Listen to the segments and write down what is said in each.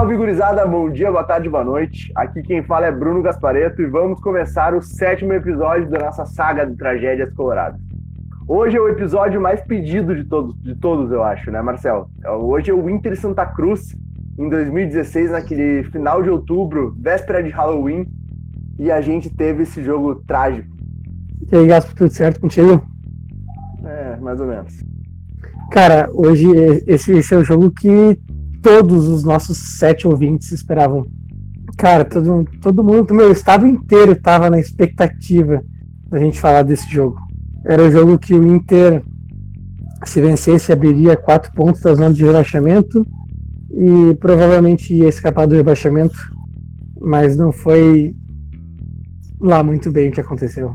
Salve, gurizada! Bom dia, boa tarde, boa noite. Aqui quem fala é Bruno Gaspareto e vamos começar o sétimo episódio da nossa saga de tragédias coloradas. Hoje é o episódio mais pedido de todos, de todos eu acho, né, Marcelo? Hoje é o Inter Santa Cruz, em 2016, naquele final de outubro, véspera de Halloween, e a gente teve esse jogo trágico. E aí, Gaspo, tudo certo contigo? É, mais ou menos. Cara, hoje esse, esse é o jogo que todos os nossos sete ouvintes esperavam. Cara, todo, todo mundo, meu estado inteiro estava na expectativa da gente falar desse jogo. Era o jogo que o Inter, se vencesse, abriria quatro pontos da zona de rebaixamento e provavelmente ia escapar do rebaixamento, mas não foi lá muito bem o que aconteceu.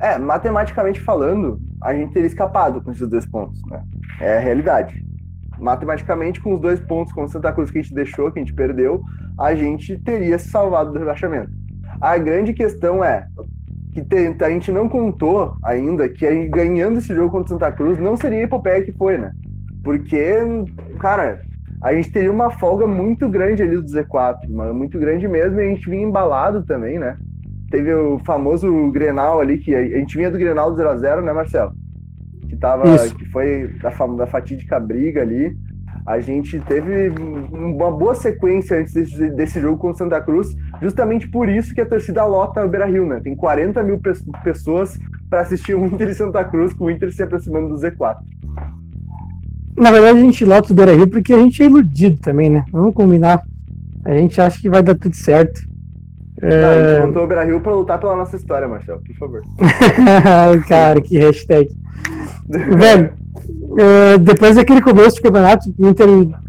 É, matematicamente falando, a gente teria escapado com esses dois pontos, né? É a realidade. Matematicamente, com os dois pontos com o Santa Cruz que a gente deixou, que a gente perdeu, a gente teria se salvado do rebaixamento. A grande questão é que a gente não contou ainda que ganhando esse jogo contra o Santa Cruz não seria a epopeia que foi, né? Porque, cara, a gente teria uma folga muito grande ali do Z4, muito grande mesmo, e a gente vinha embalado também, né? Teve o famoso Grenal ali, que a gente vinha do Grenal do 0x0, né, Marcelo? Que, tava, que foi da, da fatídica briga ali. A gente teve uma boa sequência antes desse, desse jogo com o Santa Cruz, justamente por isso que a torcida lota o Beira Rio, né? Tem 40 mil pessoas para assistir o Inter e Santa Cruz, com o Inter se aproximando do Z4. Na verdade, a gente lota o Beira Rio porque a gente é iludido também, né? Vamos combinar. A gente acha que vai dar tudo certo. É... a gente montou o Beira Rio para lutar pela nossa história, Marcelo, por favor. Cara, que hashtag. Velho, é, depois daquele começo de campeonato, o Inter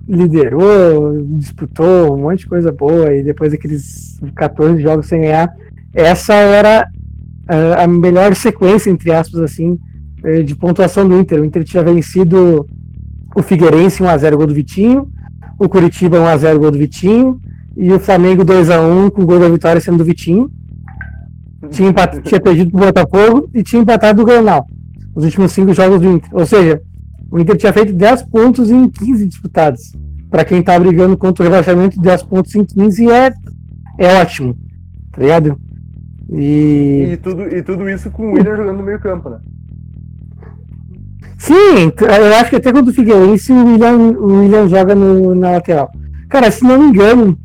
liderou, disputou um monte de coisa boa, e depois daqueles 14 jogos sem ganhar, essa era a, melhor sequência, entre aspas, assim, é, de pontuação do Inter. O Inter tinha vencido o Figueirense 1x0 gol do Vitinho, o Curitiba 1x0 gol do Vitinho, e o Flamengo 2x1 com o gol da vitória sendo do Vitinho. Tinha, tinha perdido pro Botafogo e tinha empatado o Granal. Os últimos cinco jogos do Inter. Ou seja, o Inter tinha feito 10 pontos em 15 disputados. Para quem tá brigando contra o rebaixamento, 10 pontos em 15 é, é ótimo. Tá ligado? E... E, tudo, e tudo isso com o William jogando no meio campo, né? Sim, eu acho que até quando o Figueirense o William, o William joga no, na lateral. Cara, se não me engano,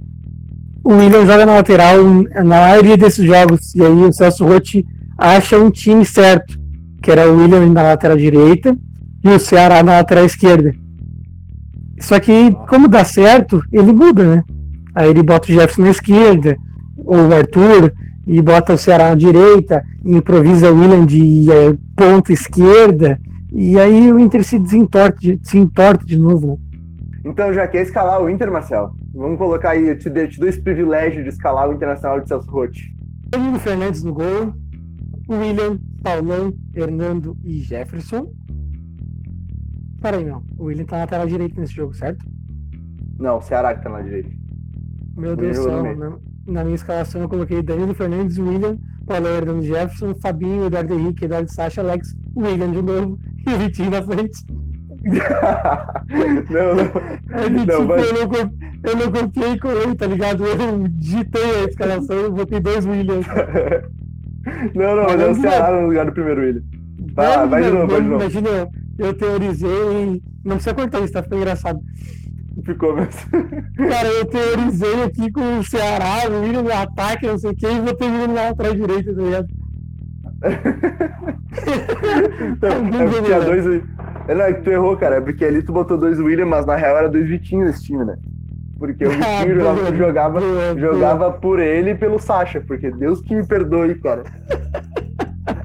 o William joga na lateral na maioria desses jogos. E aí o Celso Rotti acha um time certo, que era o William na lateral direita e o Ceará na lateral esquerda. Só que, como dá certo, ele muda, né? Aí ele bota o Jefferson na esquerda, ou o Arthur, e bota o Ceará na direita, e improvisa o William de é, ponta esquerda, e aí o Inter se desentorta, se entorta de novo. Né? Então já quer escalar o Inter, Marcelo? Vamos colocar aí, eu te, te dou esse privilégio de escalar o Internacional de Celso Rotti. Fernandes no gol, William, Paulão, Hernando e Jefferson. Peraí, não. O William tá na lateral direita nesse jogo, certo? Não, o Ceará que tá na direita. Meu Deus do céu, na, na, minha escalação eu coloquei Danilo Fernandes, William, Paulo Hernando Jefferson, Fabinho, Eduardo Henrique, Eduardo Sacha, Alex, William de novo e o Vitinho na frente. não, não. É, não mas... eu, não, eu não copiei com ele, tá ligado? Eu digitei a escalação e botei dois Williams. não, não, mas é o Ceará no lugar do primeiro William. Vai lá, vai de novo, vai de novo. Imagina, eu teorizei. Não precisa cortar isso, tá ficando engraçado. Ficou mesmo. Cara, eu teorizei aqui com o Ceará, o William no ataque, não sei o que, e vou ter lá atrás direito, tá ligado? então, é tinha dois. É, não, é que tu errou, cara. É porque ali tu botou dois William, mas na real era dois Vitinhos nesse time, né? Porque o Vitinho jogava, jogava, jogava por ele e pelo Sacha, porque Deus que me perdoe, cara.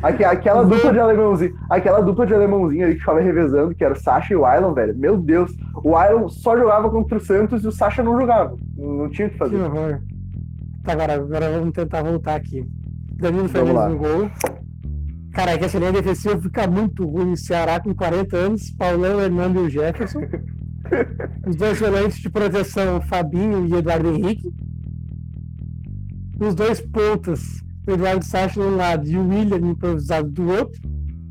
Aquela dupla de alemãozinho, aquela dupla de alemãozinho ali que ficava revezando, que era o Sasha e o Ailon, velho. Meu Deus, o Ailon só jogava contra o Santos e o Sasha não jogava. Não tinha o que fazer. Que horror. Tá, agora, agora vamos tentar voltar aqui. Danilo Fernandes no gol. Cara, é que essa linha defensiva fica muito ruim. Ceará com 40 anos, Paulão, Hernando e o Jefferson. Os dois volantes de proteção, Fabinho e Eduardo Henrique. Os dois pontas, o Eduardo Sacha de um lado e o William improvisado do outro.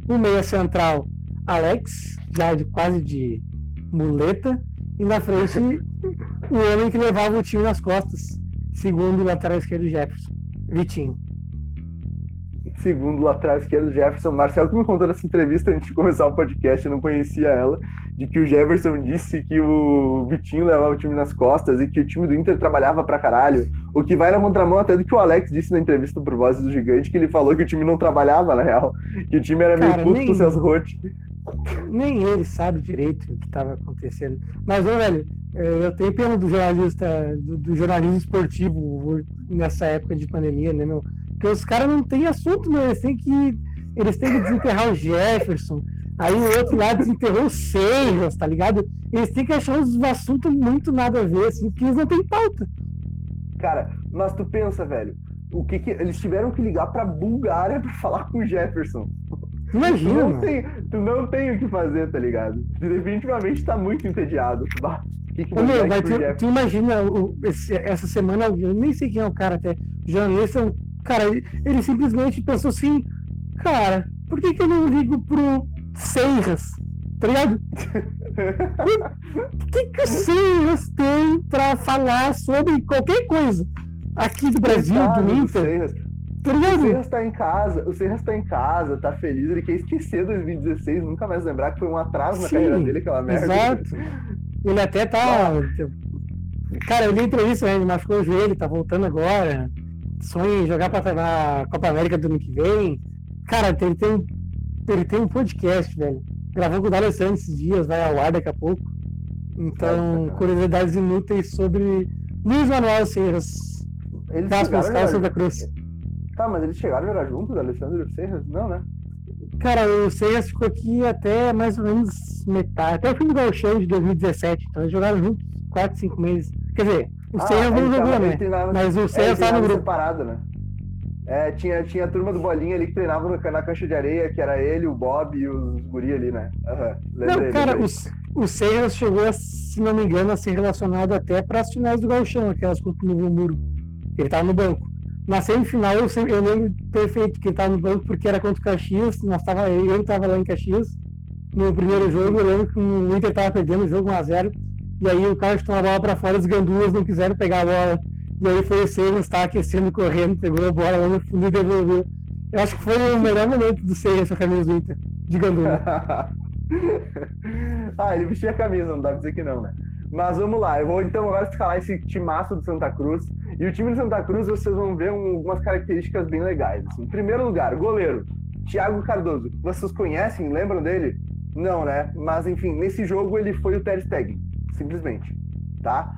O meia central, Alex, já de, quase de muleta. E na frente, o homem que levava o time nas costas, segundo o lateral esquerdo Jefferson, Vitinho. Segundo o lateral esquerdo Jefferson, Marcelo que me contou nessa entrevista antes de começar o podcast, eu não conhecia ela, de que o Jefferson disse que o Vitinho levava o time nas costas e que o time do Inter trabalhava pra caralho. O que vai na contramão até do que o Alex disse na entrevista pro Vozes do Gigante, que ele falou que o time não trabalhava, na real. Que o time era meio Cara, puto nem- com o Celso Rotti. Nem ele sabe direito o que estava acontecendo. Mas, ô, velho, eh, eu tenho pena do jornalista, do, do jornalismo esportivo nessa época de pandemia, né, meu? Porque os caras não têm assunto, meu. Eles têm que. Eles têm que desenterrar o Jefferson. Aí o outro lá desenterrou o Seiras, tá ligado? Eles têm que achar uns assuntos muito nada a ver, assim, porque eles não têm pauta. Cara, mas tu pensa, velho, o que que eles tiveram que ligar pra Bulgária pra falar com o Jefferson. Tu Imagina, não, mano. tem, tu não tem o que fazer, tá ligado? Tu definitivamente tá muito entediado. Bah, que que Ô, meu, tu, tu imagina o- esse- essa semana, eu nem sei quem é o cara até, jornalista, cara, ele, ele simplesmente pensou assim, cara, por que, que eu não ligo pro Seiras? Tá ligado? O que, que o Seiras tem pra falar sobre qualquer coisa aqui do Brasil, Coitado do Inter? Tá O? Serras tá em casa, o Serras tá em casa, tá feliz, ele quer esquecer 2016, nunca mais lembrar que foi um atraso na Sim, carreira dele, aquela merda. Exato. Ele até tá. Cara, eu li entrevista, né? Ele machucou o joelho, tá voltando agora. Sonha em jogar pra na Copa América do ano que vem. Cara, ele tem, um- ele tem um podcast, velho. Gravou com o D'Alessandro esses dias, vai ao ar daqui a pouco. Então, Nossa, curiosidades inúteis sobre Luiz Manuel Serras, Eles Casper chegaram a Santa jogar- Cruz. Tá, mas eles chegaram a jogar juntos, Alessandro e o Serras? Não, né? Cara, o Serras ficou aqui até mais ou menos metade, até o fim do Gauchão de 2017. Então eles jogaram juntos 4, 5 meses. Quer dizer, o Ah, não jogou, tava- né? treinava- Mas o É, Serras ele tá no grupo. separado, né? É, tinha, tinha a turma do Bolinha ali que treinava no- na cancha de areia, que era ele, o Bob e os guri ali, né? Lembrei, Não, cara, lembrei. o, o chegou, a, se não me engano, a ser relacionado até para as finais do Gauchão, aquelas contra o Novo Muro. Ele tava no banco. Na semifinal, eu, sempre- eu lembro perfeito que ele tava no banco porque era contra o Caxias. Nós tava, eu estava lá em Caxias. No primeiro jogo, eu lembro que o Inter tava perdendo o jogo 1x0. E aí o cara chutou a bola para fora, os gandulas não quiseram pegar a bola. E aí foi o Serras, tava aquecendo, correndo, pegou a bola lá no fundo e devolveu. Eu acho que foi o melhor momento do Serras com a camisa do Inter, de gandula. ah, ele vestia a camisa, não dá pra dizer que não, né? Mas vamos lá, eu vou então agora escalar esse timaço do Santa Cruz. E o time do Santa Cruz, vocês vão ver um- algumas características bem legais. assim. Em primeiro lugar, goleiro, Thiago Cardoso. Vocês conhecem, lembram dele? Não, né? Mas enfim, nesse jogo ele foi o Ter Stegen, simplesmente, tá?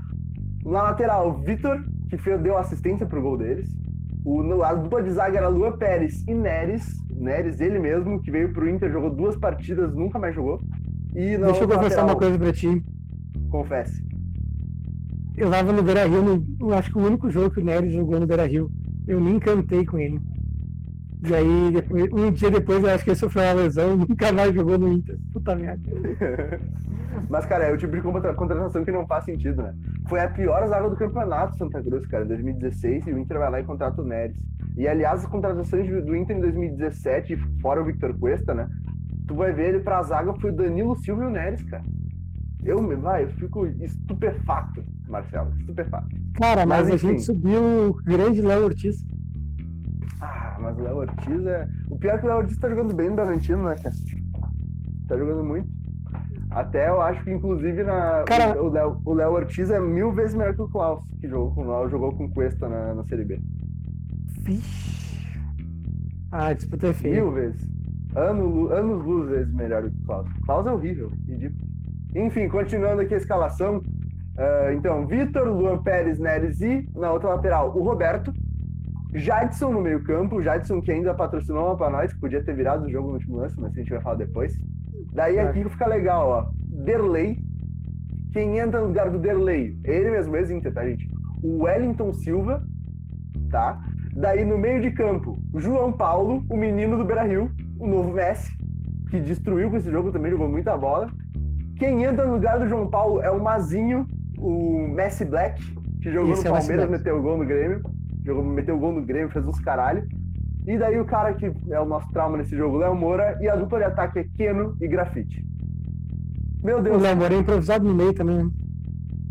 Na lateral, Vitor, que deu assistência pro gol deles. O, a dupla de zaga era Lua Pérez e Neres. Neres, ele mesmo, que veio pro Inter, jogou duas partidas, nunca mais jogou. E Deixa eu confessar lateral, uma coisa pra ti. Confesse. Eu tava no Beira Rio, no, eu acho que o único jogo que o Nery jogou no Beira Rio. Eu me encantei com ele. E aí, depois, um dia depois, eu acho que ele sofreu uma lesão nunca mais jogou no Inter. Puta merda. Mas, cara, é o tipo de contra- contratação que não faz sentido, né? Foi a pior zaga do campeonato Santa Cruz, cara, em 2016, e o Inter vai lá e contrata o Neres. E, aliás, as contratações do Inter em 2017, fora o Victor Cuesta, né? Tu vai ver ele pra zaga foi o Danilo Silva e o Neres, cara. Eu, me- vai, eu fico estupefato, Marcelo, estupefato. Cara, mas, Mas, a gente subiu o grande Léo Ortiz. Mas o Léo Ortiz é. O pior é que o Léo Ortiz tá jogando bem no Bragantino, né, cara? Tá jogando muito. Até eu acho que, inclusive, na... Cara- o Léo o Léo Ortiz é mil vezes melhor que o Klaus, que jogou com o jogou com o Cuesta na, na Série B. Vixe. Ah, disputa é feia. Mil vezes. Ano, anos luz vezes melhor do que o Klaus. Klaus é horrível, ridículo. Enfim, continuando aqui a escalação. ah, então, Vitor, Luan Pérez, Neres e, na outra lateral, o Roberto. Jadson no meio campo. Jadson que ainda patrocinou uma pra nós, que podia ter virado o jogo no último lance, mas a gente vai falar depois. Daí aqui que fica legal, ó. Derlei. Quem entra no lugar do Derlei? É ele mesmo, ex-Inter, tá, gente? O Wellington Silva, tá? Daí no meio de campo, João Paulo, o menino do Beira-Rio, o novo Messi, que destruiu com esse jogo também, jogou muita bola. Quem entra no lugar do João Paulo é o Mazinho, o Messi Black, que jogou Esse no é o Palmeiras, meteu gol no Grêmio. Jogou, meteu gol no Grêmio, fez uns caralho. E daí o cara que é o nosso trauma nesse jogo, Léo Moura, e a dupla de ataque é Keno e Grafite. Meu O Deus, Léo Moura é improvisado no meio também. né?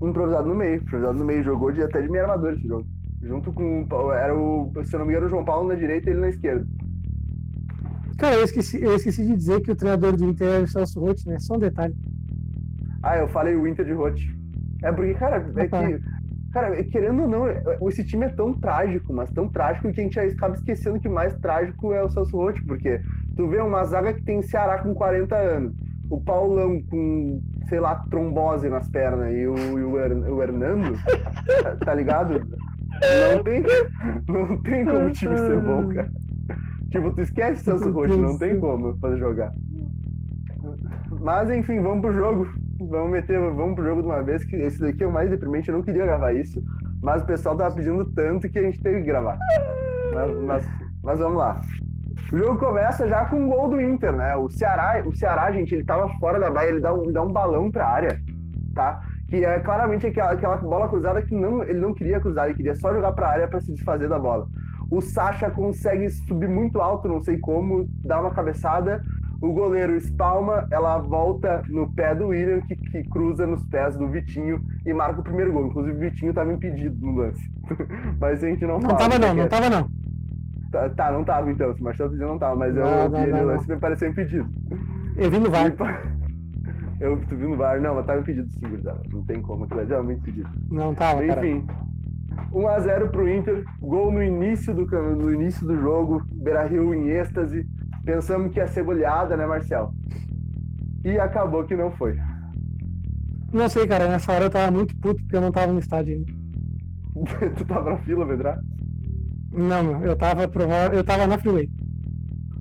improvisado no meio. Improvisado no meio, jogou de, até de meio armador esse jogo. Junto com. Era o. Se eu não me engano, o João Paulo na direita e ele na esquerda. Cara, eu esqueci, eu esqueci de dizer que o treinador do Inter é o Celso Rotti, né? Só um detalhe. Ah, eu falei o Inter de Rotti. É porque, cara, é que. Cara, querendo ou não, esse time é tão trágico, mas tão trágico que a gente acaba esquecendo que mais trágico é o Celso Rotti, porque tu vê uma zaga que tem Ceará com 40 anos, o Paulão com, sei lá, trombose nas pernas e o, e o, Her, o Hernando, tá, tá ligado? Não tem, não tem como o time ser bom, cara. Tipo, tu esquece o Celso Rotti, não tem como fazer jogar. Mas enfim, vamos pro jogo. Vamos meter, vamos pro jogo de uma vez, que esse daqui é o mais deprimente, eu não queria gravar isso. Mas o pessoal tava pedindo tanto que a gente teve que gravar. Mas, mas, mas vamos lá. O jogo começa já com um gol do Inter, né? O Ceará, o Ceará, gente, ele tava fora da baia, ele dá um, dá um balão pra área, tá? Que é claramente aquela, aquela bola cruzada que não, ele não queria cruzar, ele queria só jogar pra área para se desfazer da bola. O Sacha consegue subir muito alto, não sei como, dá uma cabeçada. O goleiro espalma, ela volta no pé do William, que, que cruza nos pés do Vitinho e marca o primeiro gol. Inclusive, o Vitinho estava impedido no lance. Mas a gente não Não tava não, não tava não. Tá, tá, não tava então. Se o Marcelo pediu, não tava. Mas eu Não, vi ele no lance e me pareceu impedido. Eu vi no VAR. Eu, tu viu no VAR? Não, mas tava impedido sim, gurizada. Não tem como, aquilo é realmente impedido. Não tava, cara. Enfim, 1x0 pro Inter, gol no início do, no início do jogo, Beira-Rio em êxtase. Pensamos que ia ser goleada, né, Marcel? E acabou que não foi. Não sei, cara. Nessa hora eu tava muito puto porque eu não tava no estádio ainda. tu tava na fila, Vedra? Não, eu tava prova- eu tava na freeway.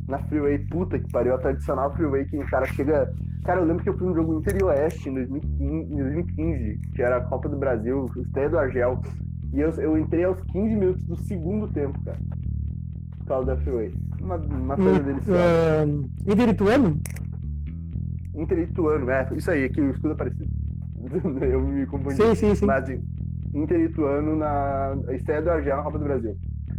Na Freeway, puta que pariu, a tradicional Freeway que o cara chega. Cara, eu lembro que eu fui no jogo Inter e Oeste em 2015, em 2015, que era a Copa do Brasil, estreia do Argel. E eu, eu entrei aos 15 minutos do segundo tempo, cara. Causa da Freeway. Uma, uma coisa deliciosa. Uh, Inter Ituano? Inter e Ituano, é, isso aí, aqui o escudo é parecido. eu me confundi. Sim, sim, sim. Mas Inter e Ituano na estreia do Argel na Copa do Brasil.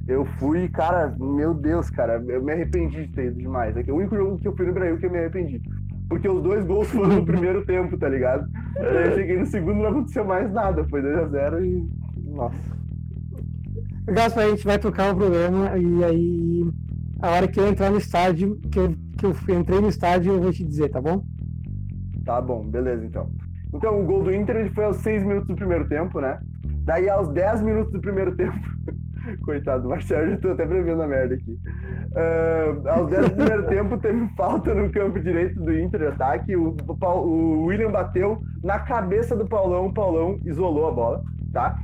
Eu fui, cara, meu Deus, cara, eu me arrependi de ter ido demais. É o único jogo que eu fui no Brasil que eu me arrependi. Porque os dois gols foram no primeiro tempo, tá ligado? Daí eu cheguei no segundo não aconteceu mais nada. Foi 2x0 e. Nossa. Gaspar, a gente vai tocar o programa e aí a hora que eu entrar no estádio, que eu, que eu entrei no estádio, eu vou te dizer, tá bom? Tá bom, beleza então. Então, o gol do Inter ele foi aos 6 minutos do primeiro tempo, né? Daí, aos 10 minutos do primeiro tempo. Coitado do Marcelo, já tô até prevendo a merda aqui. Ah, aos 10 do primeiro tempo, teve falta no campo direito do Inter de ataque. O, o o William bateu na cabeça do Paulão, o Paulão isolou a bola, tá?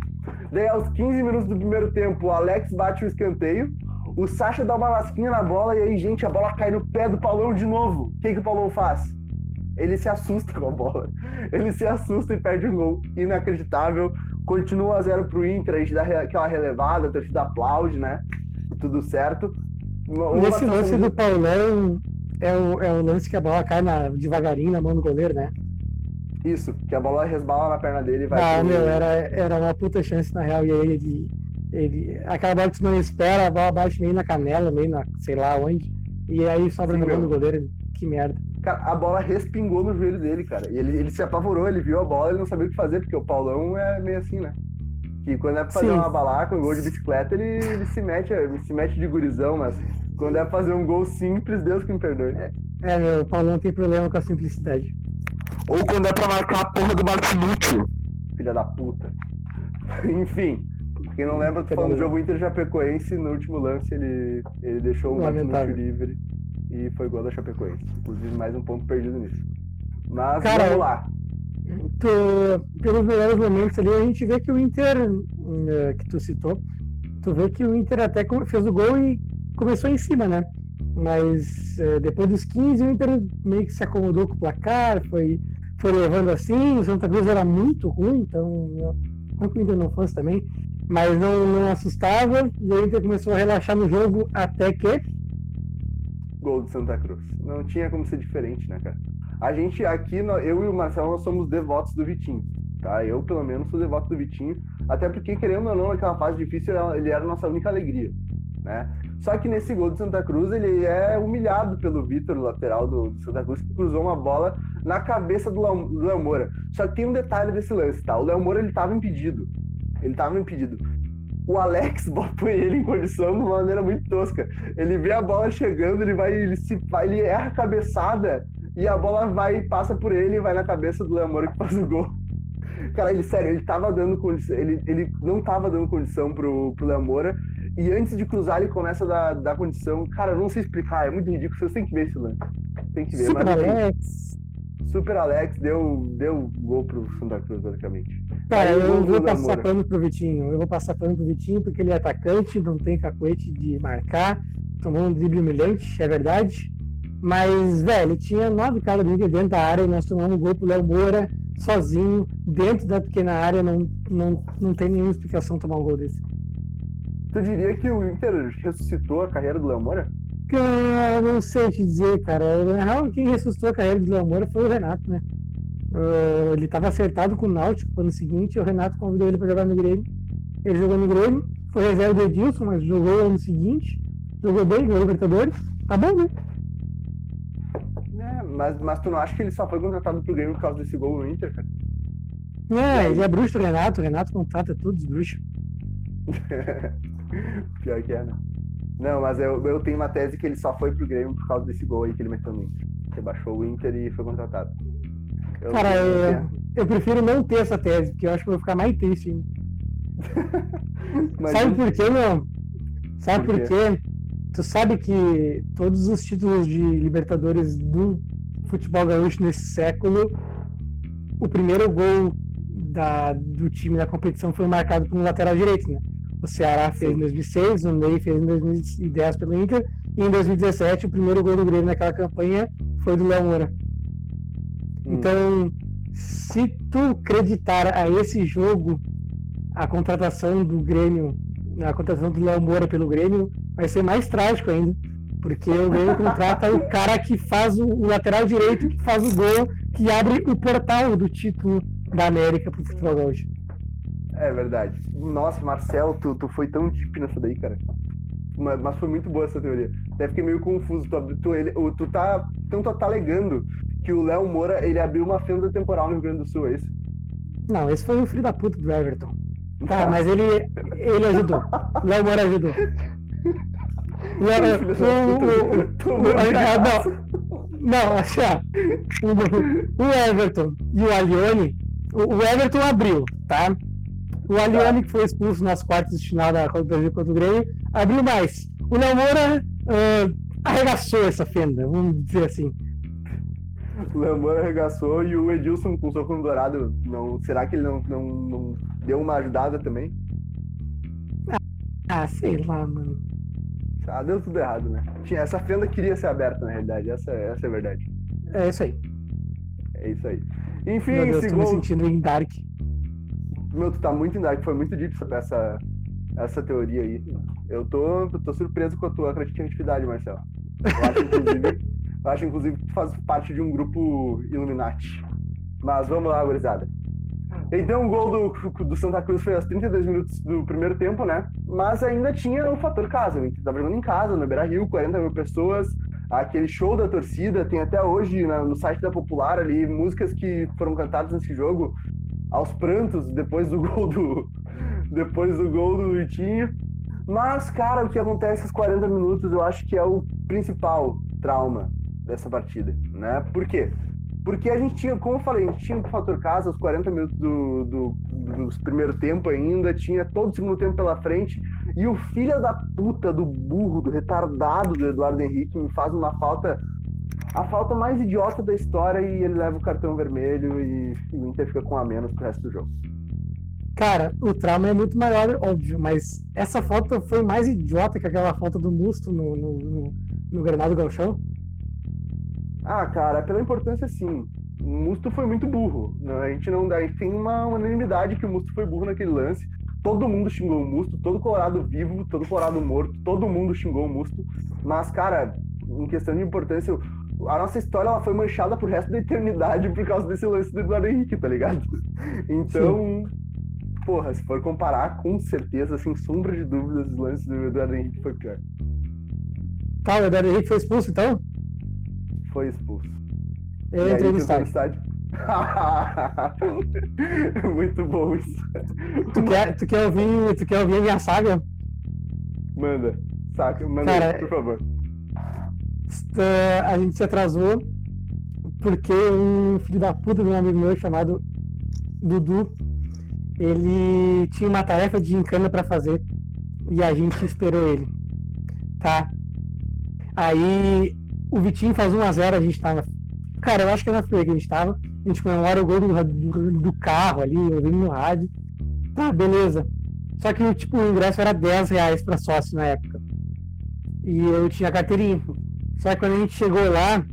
Daí, aos 15 minutos do primeiro tempo, o Alex bate o escanteio. O Sacha dá uma lasquinha na bola e aí, gente, a bola cai no pé do Paulão de novo. O que, que o Paulão faz? Ele se assusta com a bola. Ele se assusta e perde um gol. Inacreditável. Continua a zero pro Inter, a gente dá aquela relevada, a torcida aplaude, né? Tudo certo. Uma- Esse lance do Paulão é o, é o lance que a bola cai na- devagarinho na mão do goleiro, né? Isso, que a bola resbala na perna dele e vai. Ah, pro- meu, era, era uma puta chance na real. E aí ele, ele. Aquela bola que tu não espera, a bola bate meio na canela, meio na sei lá onde. E aí sobra Sim, mão meu. do goleiro. Que merda. Cara, a bola respingou no joelho dele, cara. E ele, ele se apavorou, ele viu a bola, ele não sabia o que fazer, porque o Paulão é meio assim, né? Que quando é pra fazer Sim. uma balaca, um gol de bicicleta, ele, ele se mete, ele se mete de gurizão, mas quando é pra fazer um gol simples, Deus que me perdoe. É, meu, o Paulão tem problema com a simplicidade. Ou quando é pra marcar a porra do Martinútil. Filha da puta. Enfim, quem não lembra, tô falando do jogo Inter Chapecoense, no último lance ele, ele deixou o Lamentável. livre e foi gol da Chapecoense. Inclusive, mais um ponto perdido nisso. Mas Cara, vamos lá. Tu, pelos melhores momentos ali, a gente vê que o Inter, eh, que tu citou, tu vê que o Inter até fez o gol e começou em cima, né? Mas eh, depois dos 15, o Inter meio que se acomodou com o placar, foi, foi levando assim. O Santa Cruz era muito ruim, então não- não que o Inter não fosse também, mas não, não assustava. E o Inter começou a relaxar no jogo até que. Gol do Santa Cruz. Não tinha como ser diferente, né, cara? A gente aqui, eu e o Marcelo, nós somos devotos do Vitinho, tá? Eu, pelo menos, sou devoto do Vitinho, até porque, querendo ou não, naquela fase difícil, ele era a nossa única alegria, né? Só que nesse gol do Santa Cruz, ele é humilhado pelo Vitor, lateral do, Santa Cruz, que cruzou uma bola na cabeça do Léo Moura. Só que tem um detalhe desse lance, tá? O Léo Moura, ele tava impedido. Ele tava impedido. O Alex bota ele em condição de uma maneira muito tosca. Ele vê a bola chegando, ele vai, ele se vai, ele erra a cabeçada e a bola vai passa por ele e vai na cabeça do Léo Moura que faz o gol. Cara, ele, sério, ele tava dando condição, ele, ele não tava dando condição pro, pro Léo Moura, e antes de cruzar ele começa a dar, dar condição. Cara, eu não sei explicar, é muito ridículo, vocês têm que ver esse lance. Tem que ver, Super mas. Alex. Super Alex deu, deu gol pro Santa Cruz, basicamente. Cara, Aí, eu vou passar Moura. pano pro Vitinho. Eu vou passar pano pro Vitinho porque ele é atacante, não tem cacuete de marcar, tomou um drible humilhante, é verdade. Mas, velho, tinha nove caras dentro da área e nós tomamos um gol pro Léo Moura sozinho, dentro da pequena área. Não, não, não tem nenhuma explicação tomar um gol desse. Tu diria que o Inter ressuscitou a carreira do Léo Moura? Cara, não sei te dizer, cara. Na real, quem ressuscitou a carreira do Léo Moura foi o Renato, né? Uh, ele estava acertado com o Náutico no ano seguinte, o Renato convidou ele para jogar no Grêmio. Ele jogou no Grêmio, foi reserva do Edilson, mas jogou no ano seguinte, jogou bem, ganhou Libertadores. Tá bom, né? É, mas, mas tu não acha que ele só foi contratado pro Grêmio por causa desse gol no Inter, cara? É, ele é bruxo do Renato, o Renato contrata todos os bruxos. Pior que é, né? Não, mas eu, eu tenho uma tese que ele só foi pro Grêmio por causa desse gol aí que ele meteu no Inter. Rebaixou o Inter e foi contratado. Eu- Cara, eu- eu, prefiro não ter essa tese, porque eu acho que eu vou ficar mais triste ainda. Sabe por quê, meu? Sabe Por por quê? Tu sabe que todos os títulos de Libertadores do futebol gaúcho nesse século, o primeiro gol da, do time na competição foi marcado por um lateral direito, né? O Ceará fez em 2006, o Ney fez em 2010 pelo Inter, e em 2017 o primeiro gol do Grêmio naquela campanha foi do Léo Moura. Hum. Então, se tu acreditar a esse jogo, a contratação do Grêmio, a contratação do Léo Moura pelo Grêmio, vai ser mais trágico ainda. Porque o Grêmio contrata o cara que faz o, o lateral direito, que faz o gol, que abre o portal do título da América pro futebol gaúcho. É verdade. Nossa, Marcelo, tu, tu foi tão deep nessa daí, cara. Mas, mas foi muito boa essa teoria. Até fiquei meio confuso. Tu, tu, ele, tu tá. Então tu tá alegando que o Léo Moura ele abriu uma fenda temporal no Rio Grande do Sul, é isso? Não, esse foi o filho da puta do Everton. Tá, mas ele, ele ajudou. Léo Moura ajudou. Ah, graça. não, assim, ó, o, o Everton e o Alione, o, o Everton abriu, tá? O Alione, que foi expulso nas quartas de final da Copa do Brasil contra o Grêmio, abriu mais. O Léo Moura ah, arregaçou essa fenda, vamos dizer assim. O Léo Moura arregaçou e o Edilson com o soco no dourado. Não, será que ele não, não, não deu uma ajudada também? Ah, sei lá, mano. Ah, deu tudo errado, né? Tinha, essa fenda queria ser aberta, na realidade. Essa, essa é a verdade. É isso aí. É isso aí. Enfim, Meu Deus, esse tô me sentindo em Dark. Meu, tu tá muito em dark, foi muito deep essa, essa, teoria aí. Eu tô, tô surpreso com a tua criatividade, Marcelo. Eu acho, inclusive, eu acho, inclusive, que tu faz parte de um grupo Illuminati. Mas vamos lá, gurizada. Então o gol do, do Santa Cruz foi aos 32 minutos do primeiro tempo, né? Mas ainda tinha o fator casa. A gente tava jogando em casa, no Beira Rio, 40 mil pessoas, aquele show da torcida. Tem até hoje no site da Popular ali músicas que foram cantadas nesse jogo aos prantos depois do gol do depois do gol do Vitinho. Mas, cara, o que acontece aos 40 minutos eu acho que é o principal trauma dessa partida, né? Por quê? Porque a gente tinha, como eu falei, a gente tinha o fator casa aos 40 minutos do, do, do primeiro tempo ainda, tinha todo o segundo tempo pela frente, e o filho da puta do burro, do retardado do Eduardo Henrique me faz uma falta, a falta mais idiota da história, e ele leva o cartão vermelho e, e o Inter fica com a menos pro resto do jogo. Cara, o trauma é muito maior, óbvio, mas essa foto foi mais idiota que aquela foto do Musto no, no, no, no Granado Galchão. Ah, cara, pela importância sim. O Musto foi muito burro. né? A gente não a gente tem uma unanimidade que o Musto foi burro naquele lance. Todo mundo xingou o Musto, todo Colorado vivo, todo Colorado morto, todo mundo xingou o Musto. Mas, cara, em questão de importância, a nossa história ela foi manchada pro resto da eternidade por causa desse lance do Eduardo Henrique, tá ligado? Então, porra, se for comparar, com certeza, sem sombra de dúvidas, os lances do Eduardo Henrique foi pior. Tá, o Eduardo Henrique foi expulso então? Foi expulso. Eu E entrei no estádio. Muito bom isso. Tu quer, tu, quer ouvir, tu quer ouvir a minha saga? Manda. Saca, manda Cara, aí, por favor. Eh, a gente se atrasou porque um filho da puta de um amigo meu chamado Dudu, ele tinha uma tarefa de encana pra fazer e a gente esperou ele, tá? Aí o Vitinho faz 1x0, a gente tava. Cara, eu acho que era na Freia que a gente tava. A gente comemora o gol do, do, do carro ali, ouvindo no rádio. Tá, beleza. Só que tipo, o ingresso era 10 reais pra sócio na época. E eu tinha carteirinha. Só que quando a gente chegou lá,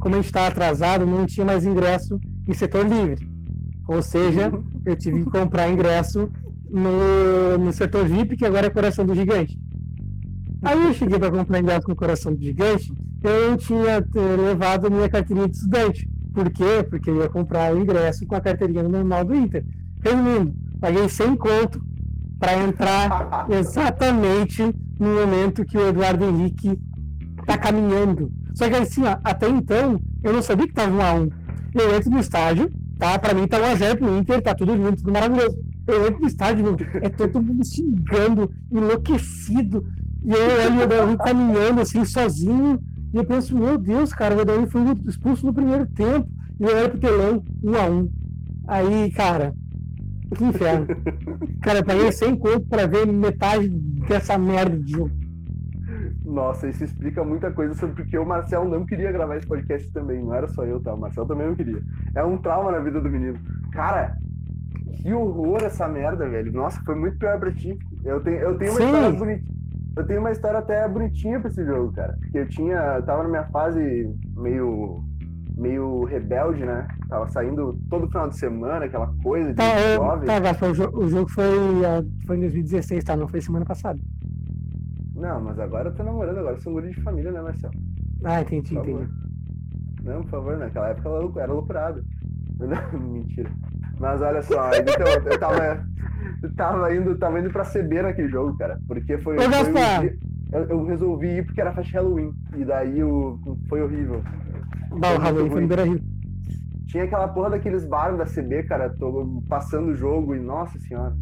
como a gente estava atrasado, não tinha mais ingresso em setor livre. Ou seja, eu tive que comprar ingresso no, no setor VIP, que agora é Coração do Gigante. Aí eu cheguei para comprar ingresso no Coração do Gigante, eu não tinha eh, levado a minha carteirinha de estudante. Por quê? Porque eu ia comprar o ingresso com a carteirinha normal do Inter. Resumindo, paguei 100 conto para entrar exatamente no momento que o Eduardo Henrique tá caminhando. Só que assim, ó, até então, eu não sabia que tava 1 a 1 Eu entro no estádio, tá? Pra mim tá 1 a 0 pro Inter, tá tudo lindo, tudo maravilhoso. Eu entro no estádio, meu, é todo mundo xingando, enlouquecido. E eu olho o Edaí caminhando assim, sozinho. E eu penso, meu Deus, cara, o Edaí foi expulso no primeiro tempo. E eu olho pro telão, 1 a 1 Aí, cara, que inferno. cara, eu paguei 100 conto pra ver metade dessa merda de jogo. Nossa, isso explica muita coisa sobre porque o Marcel não queria gravar esse podcast também. Não era só eu, tá? O Marcel também não queria. É um trauma na vida do menino. Cara, que horror essa merda, velho. Nossa, foi muito pior pra ti. Eu tenho, eu tenho uma Sim. história bonita. Eu tenho uma história até bonitinha pra esse jogo, cara. Porque eu tinha. Eu tava na minha fase meio. meio rebelde, né? Tava saindo todo final de semana, aquela coisa de Tá, eu, jovem. tá, o jogo foi, ah, foi em 2016, tá? Não foi semana passada. Não, mas agora eu tô namorando, agora eu sou um guri de família, né, Marcel? Ah, entendi, Por favor. entendi. Não, por favor, naquela época ela era loucurado. Não, mentira. Mas olha só, então, eu tava, eu tava indo, tava indo pra CB naquele jogo, cara. Porque foi. Foi um dia- eu, eu resolvi ir porque era festa de Halloween. E daí o, foi horrível. Bah, o Halloween foi no Beira Rio. Tinha aquela porra daqueles bares da CB, cara, tô passando o jogo e, nossa senhora,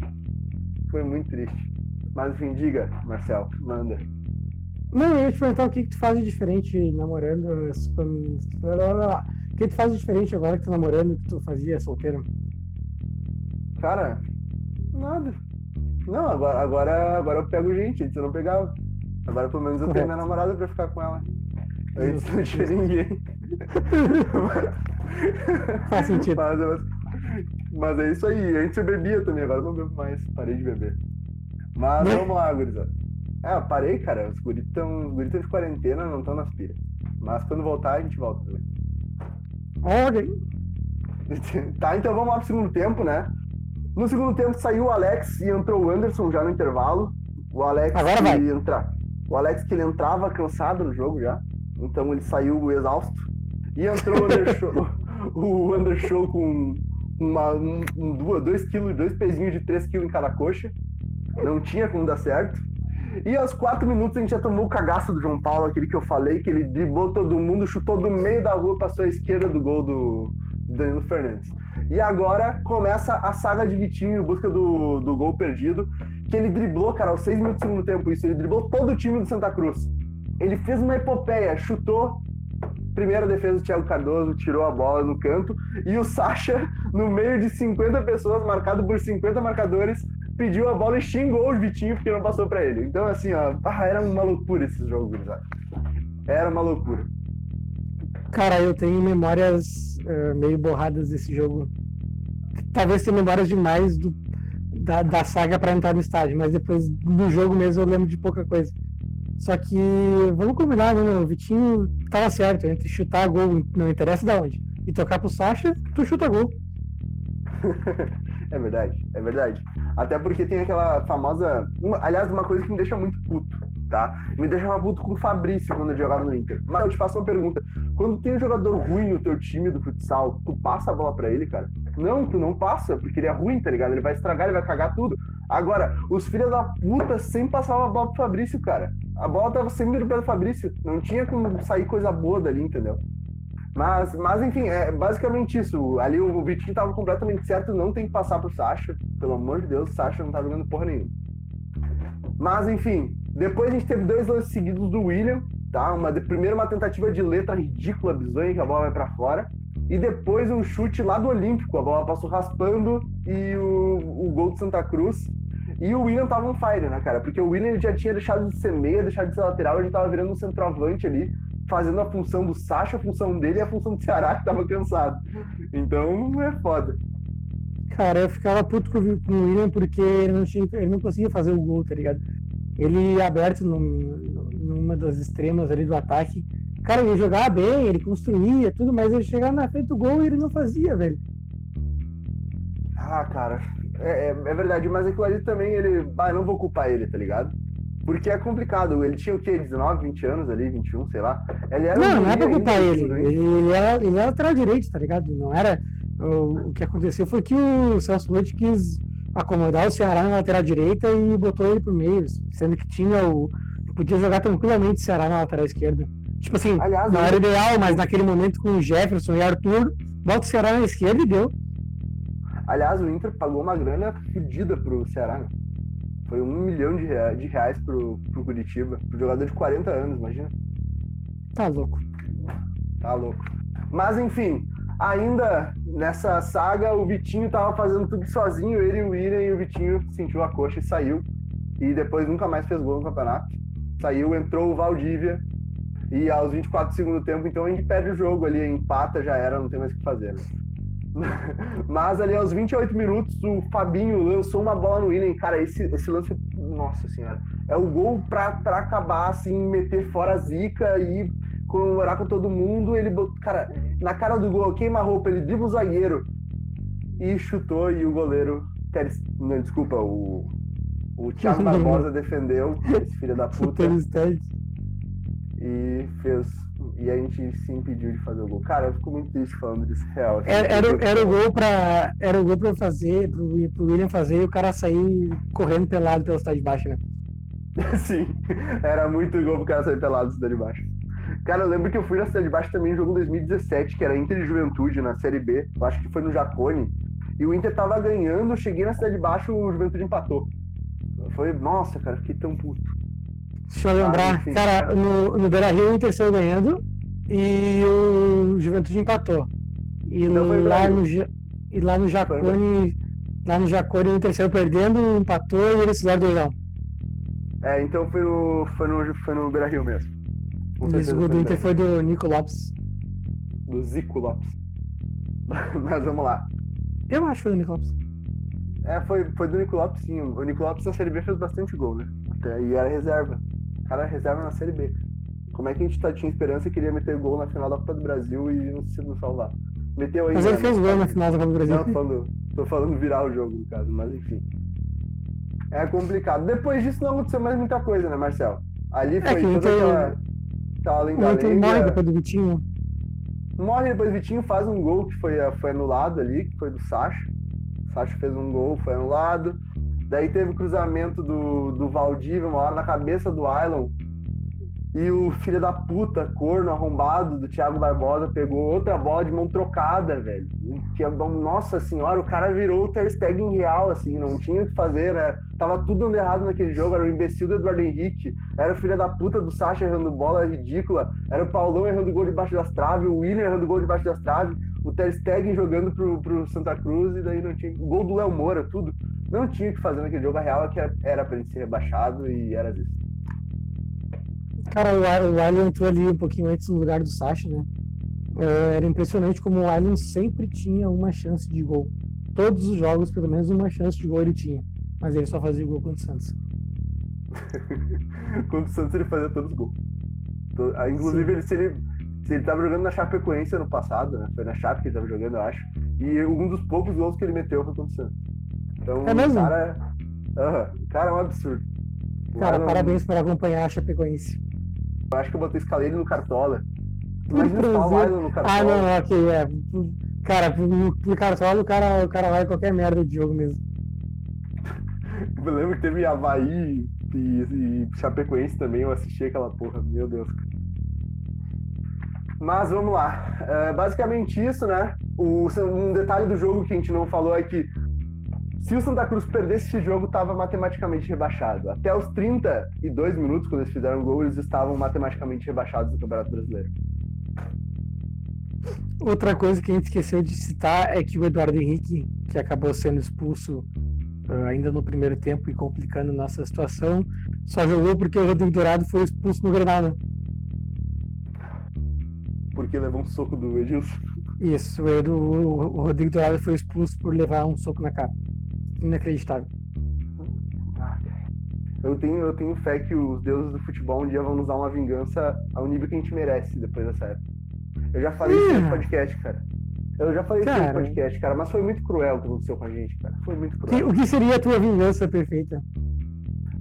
foi muito triste. Mas enfim, diga, Marcel, manda. Não, eu ia te perguntar o que, que tu faz de diferente namorando. O que tu faz de diferente agora que tu tá namorando que tu fazia solteiro? Cara, nada. Não, agora, agora, agora eu pego gente, antes eu não pegava. Agora pelo menos eu tenho minha namorada pra ficar com ela. Antes não tinha ninguém. Faz sentido. Mas, eu- mas é isso aí. Antes eu bebia também, agora eu não bebo mais. Parei de beber. Mas Né? vamos lá, gurizada. É, eu parei, cara. Os guris estão de quarentena, não estão nas piras. Mas quando voltar, a gente volta também. Olha aí. tá, então vamos lá pro segundo tempo, né? No segundo tempo saiu o Alex e entrou o Anderson já no intervalo. O Alex Agora vai. entra. O Alex que ele entrava cansado no jogo já. Então ele saiu exausto. E entrou o Undershow, o Undershow com uma, um, um, dois quilos, dois pezinhos de 3 quilos em cada coxa. Não tinha como dar certo. E aos quatro minutos a gente já tomou o cagaço do João Paulo, aquele que eu falei, que ele driblou todo mundo, chutou do meio da rua, passou à esquerda do gol do Danilo Fernandes. E agora começa a saga de Vitinho em busca do, do gol perdido, que ele driblou, cara, aos seis minutos do segundo tempo, isso, ele driblou todo o time do Santa Cruz. Ele fez uma epopeia, chutou, primeira defesa do Thiago Cardoso, tirou a bola no canto, e o Sacha, no meio de 50 pessoas, marcado por 50 marcadores, pediu a bola e xingou o Vitinho porque não passou pra ele. Então, assim, ó, ah, era uma loucura esse jogo, gurizada. Era uma loucura. Cara, eu tenho memórias eh, meio borradas desse jogo. Talvez tenha memórias demais do, da, da saga pra entrar no estádio, mas depois do jogo mesmo eu lembro de pouca coisa. Só que, vamos combinar, né? meu? O Vitinho tava certo, entre chutar gol, não interessa de onde, e tocar pro Sacha, tu chuta gol. É verdade, é verdade. Até porque tem aquela famosa. aliás, uma coisa que me deixa muito puto, tá? Me deixava puto com o Fabrício quando eu jogava no Inter. Mas eu te faço uma pergunta: quando tem um jogador ruim no teu time do futsal, tu passa a bola pra ele, cara? Não, tu não passa, porque ele é ruim, tá ligado? Ele vai estragar, ele vai cagar tudo. Agora, os filhos da puta sempre passavam a bola pro Fabrício, cara. A bola tava sempre no pé do Fabrício. Não tinha como sair coisa boa dali, entendeu? Mas, mas enfim, é basicamente isso. Ali o Vitinho tava completamente certo, não tem que passar pro Sasha. Pelo amor de Deus, o Sasha não tá jogando porra nenhuma. Mas enfim, depois a gente teve dois lances seguidos do William, tá? Uma, primeiro uma tentativa de letra ridícula, bizonha, que a bola vai para fora. E depois um chute lá do Olímpico, a bola passou raspando e o, o gol de Santa Cruz. E o William tava on fire, né, cara? Porque o William já tinha deixado de ser meia, deixado de ser lateral, ele tava virando um centroavante ali, fazendo a função do Sacha, a função dele e a função do Ceará, que tava cansado. Então é foda. Cara, eu ficava puto com o William porque ele não, tinha, ele não conseguia fazer o gol, tá ligado? Ele aberto num, numa das extremas ali do ataque. Cara, ele jogava bem, ele construía tudo, mas ele chegava na frente do gol e ele não fazia, velho. Ah, cara, é, é, é verdade, mas aquilo ali também ele. Ah, não vou culpar ele, tá ligado? Porque é complicado. Ele tinha o quê? 19, 20 anos ali, 21, sei lá. Ele era não, um não é pra culpar ele. Ele, ele, era, ele era lateral direito, tá ligado? Não era. O, o que aconteceu foi que o Celso Leite quis acomodar o Ceará na lateral direita e botou ele pro meio, sendo que tinha o. Podia jogar tranquilamente o Ceará na lateral esquerda. Tipo assim, Aliás, não era ideal, mas naquele momento com o Jefferson e Arthur, bota o Ceará na esquerda e deu. Aliás, o Inter pagou uma grana fodida pro Ceará, né? Foi um milhão de reais, de reais pro, pro Curitiba, pro jogador de 40 anos, imagina. Tá louco. Tá louco. Mas enfim, ainda nessa saga, o Vitinho tava fazendo tudo sozinho, ele e o William, e o Vitinho sentiu a coxa e saiu. E depois nunca mais fez gol no campeonato. Saiu, entrou o Valdívia, e aos 24 do segundo tempo, então a gente perde o jogo ali, empata, já era, não tem mais o que fazer. Né? Mas ali aos 28 minutos, o Fabinho lançou uma bola no William. Cara, esse, esse lance, nossa senhora, é o gol pra, pra acabar, assim, meter fora a zica e comemorar com todo mundo. Ele, cara, na cara do gol, queima-roupa, ele dribla o zagueiro e chutou. E o goleiro, não, desculpa, o, o Thiago Barbosa defendeu, esse filho da puta. e fez e a gente se impediu de fazer o gol. Cara, eu fico muito triste falando disso real. Assim, era, era, era, o gol pra, era o gol pra fazer, pro, pro William fazer e o cara sair correndo pelado pela cidade de baixo, né? Sim, era muito gol pro cara sair pelado da cidade de baixo. Cara, eu lembro que eu fui na cidade de baixo também em jogo 2017, que era Inter de Juventude na Série B. Eu acho que foi no Jacone. E o Inter tava ganhando, eu cheguei na cidade de baixo, o Juventude empatou. Foi, nossa, cara, fiquei tão puto. Deixa eu lembrar, ah, cara, no, no Beira Rio o Inter saiu ganhando e o Juventude empatou. E lá no, e lá no Jacone, lá no Jacone o Inter saiu perdendo, empatou e eles fizeram dois É, então foi no, foi no, foi no Beira Rio mesmo. O gol do Inter foi do Nico Lopes. Do Zico Lopes. Mas vamos lá. Eu acho que foi do Nico Lopes. É, foi, foi do Nico Lopes, sim. O Nico Lopes na Série B fez bastante gol, né? Até, e era reserva cara reserva na Série B. Como é que a gente tá, tinha esperança e queria meter gol na final da Copa do Brasil e não se salvar? Meteu aí. Mas ele fez gol na final da Copa do Brasil. Não, tô falando, tô falando virar o jogo, no caso, mas enfim. É complicado. Depois disso não aconteceu mais muita coisa, né, Marcel? Ali é foi é toda tem... aquela, aquela lenga Morre depois do Vitinho. Morre depois do Vitinho, faz um gol que foi, foi anulado ali, que foi do Sacha. O Sacha fez um gol, foi anulado. Daí teve o cruzamento do, do Valdívia, uma hora na cabeça do Ailon. E o filho da puta, corno arrombado do Thiago Barbosa, pegou outra bola de mão trocada, velho. Que, nossa senhora, o cara virou o Ter Stegen real, assim, não tinha o que fazer, né? Tava tudo dando errado naquele jogo, era o imbecil do Eduardo Henrique, era o filho da puta do Sacha errando bola ridícula, era o Paulão errando gol debaixo das traves, o William errando gol debaixo das traves, o Ter Stegen jogando pro, pro Santa Cruz e daí não tinha. O gol do Léo Moura, tudo. Não tinha o que fazer naquele jogo. A real é que era pra ele ser rebaixado e era isso. Cara, o Alien entrou ali um pouquinho antes no lugar do Sacha, né? É, era impressionante como o Alien sempre tinha uma chance de gol. Todos os jogos, pelo menos uma chance de gol ele tinha. Mas ele só fazia gol contra o Santos. contra o Santos ele fazia todos os gols. Ah, inclusive, ele, se, ele, ele tava jogando na Chapecoense ano passado, né? Foi na Chape que ele tava jogando, eu acho. E um dos poucos gols que ele meteu foi contra o Santos. Então, é mesmo? cara, cara é um absurdo. Cara, parabéns por acompanhar a Chapecoense. Eu acho que eu botei escalei no Cartola. Imagina o Island no Cartola. Ah, não, ok, é. Cara, no Cartola o cara, o cara vai qualquer merda de jogo mesmo. eu lembro que teve Havaí e, e Chapecoense também, eu assisti aquela porra, meu Deus. Mas vamos lá. É basicamente isso, né? O, um detalhe do jogo que a gente não falou é que se o Santa Cruz perdesse esse jogo, estava matematicamente rebaixado. Até os 32 minutos, quando eles fizeram gol, eles estavam matematicamente rebaixados do Campeonato Brasileiro. Outra coisa que a gente esqueceu de citar é que o Eduardo Henrique, que acabou sendo expulso uh, ainda no primeiro tempo e complicando nossa situação, só jogou porque o Rodrigo Dourado foi expulso no Granada. Porque levou um soco do Edilson. Isso, o, Edu, o Rodrigo Dourado foi expulso por levar um soco na cara. Inacreditável. Eu tenho, eu tenho fé que os deuses do futebol um dia vão nos dar uma vingança ao nível que a gente merece depois dessa época. Eu já falei isso no podcast, cara. Eu já falei cara, isso no podcast, cara, mas foi muito cruel o que aconteceu com a gente, cara. Foi muito cruel. O que seria a tua vingança perfeita?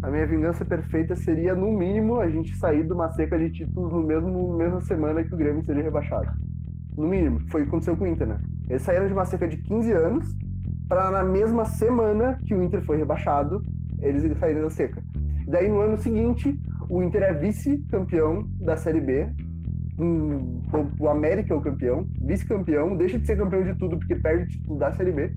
A minha vingança perfeita seria, no mínimo, a gente sair de uma seca de títulos no mesmo mesma semana que o Grêmio seria rebaixado. No mínimo. Foi o que aconteceu com o Inter, né? Eles saíram de uma seca de 15 anos para na mesma semana que o Inter foi rebaixado, eles saíram da seca. Daí no ano seguinte, o Inter é vice-campeão da Série B. Um, o América é o campeão, vice-campeão, deixa de ser campeão de tudo porque perde o título da Série B,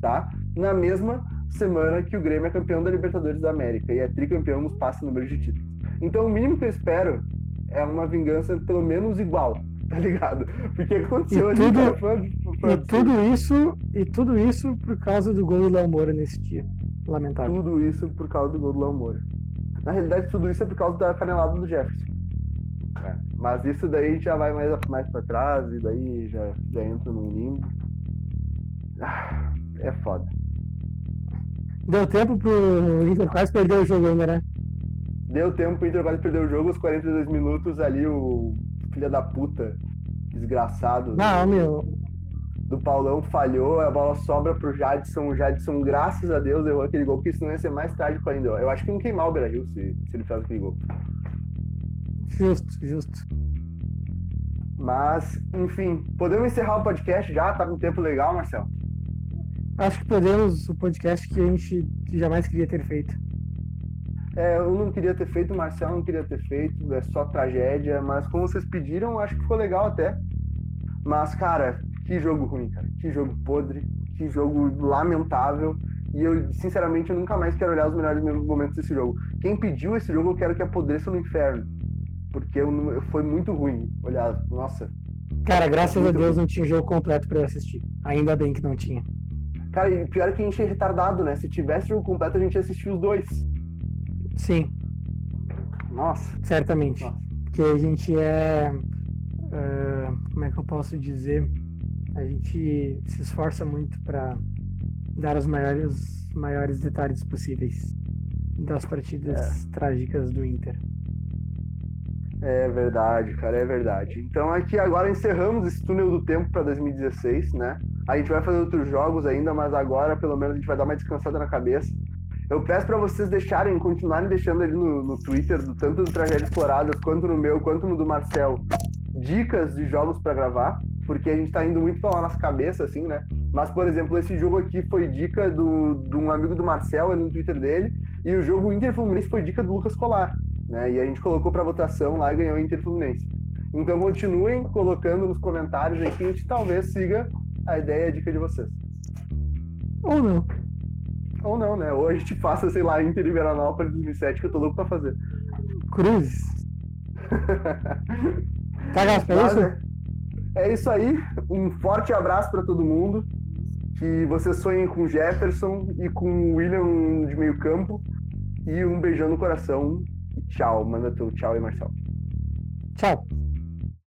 tá? Na mesma semana que o Grêmio é campeão da Libertadores da América e é tricampeão nos passes número de títulos. Então o mínimo que eu espero é uma vingança pelo menos igual, tá ligado? Porque aconteceu e tudo, ali, foi, foi e tudo isso e tudo isso por causa do gol do Léo Moura nesse dia. Lamentável. Tudo isso por causa do gol do Léo Moura. Na realidade, tudo isso é por causa da canelada do Jefferson. É. Mas isso daí já vai mais, mais pra trás e daí já, já entra num limbo. Ah, é foda. Deu tempo pro Inter quase perder o jogo ainda, né? Deu tempo pro Inter quase perder o jogo, os 42 minutos ali, o filho da puta, desgraçado. Não, do, meu. Do Paulão falhou, a bola sobra pro Jadson. O Jadson, graças a Deus, errou aquele gol, porque isso não ia ser mais trágico ainda. Eu acho que não queimar o Brasil se, se ele faz aquele gol. Justo, justo. Mas, enfim, podemos encerrar o podcast já? Tá com tempo legal, Marcelo? Acho que podemos o podcast que a gente jamais queria ter feito. É, eu não queria ter feito, o Marcelo não queria ter feito, é só tragédia, mas como vocês pediram, acho que ficou legal até. Mas, cara, que jogo ruim, cara. Que jogo podre, que jogo lamentável. E eu, sinceramente, eu nunca mais quero olhar os melhores momentos desse jogo. Quem pediu esse jogo, eu quero que apodreça no inferno. Porque eu, foi muito ruim olhar. Nossa. Cara, graças a Deus ruim. não tinha jogo completo para eu assistir. Ainda bem que não tinha. Cara, e pior é que a gente é retardado, né? Se tivesse jogo completo, a gente ia assistir os dois. Sim. Nossa. Certamente. Nossa. Porque a gente é. Uh, como é que eu posso dizer? A gente se esforça muito para dar os maiores, maiores detalhes possíveis das partidas é. trágicas do Inter. É verdade, cara, é verdade. Então aqui agora encerramos esse túnel do tempo para 2016, né? A gente vai fazer outros jogos ainda, mas agora pelo menos a gente vai dar uma descansada na cabeça. Eu peço para vocês deixarem, continuarem deixando ali no, no Twitter, do, tanto do Tragédia Exploradas, quanto no meu, quanto no do Marcel, dicas de jogos para gravar, porque a gente tá indo muito pra lá nas cabeças, assim, né? Mas, por exemplo, esse jogo aqui foi dica do, de um amigo do Marcel ali no Twitter dele, e o jogo Inter Fluminense foi dica do Lucas Colar, né? E a gente colocou para votação lá e ganhou o Inter Fluminense. Então continuem colocando nos comentários aí que a gente talvez siga a ideia e a dica de vocês. Ou não. Ou não, né? Ou a gente faça, sei lá, Inter e Veranópolis 2007, que eu tô louco pra fazer. Cruzes. tá gastando isso? É, isso aí. Um forte abraço para todo mundo. Que vocês sonhem com Jefferson e com William de meio campo. E um beijão no coração. tchau. Manda teu tchau aí, Marcelo. Tchau.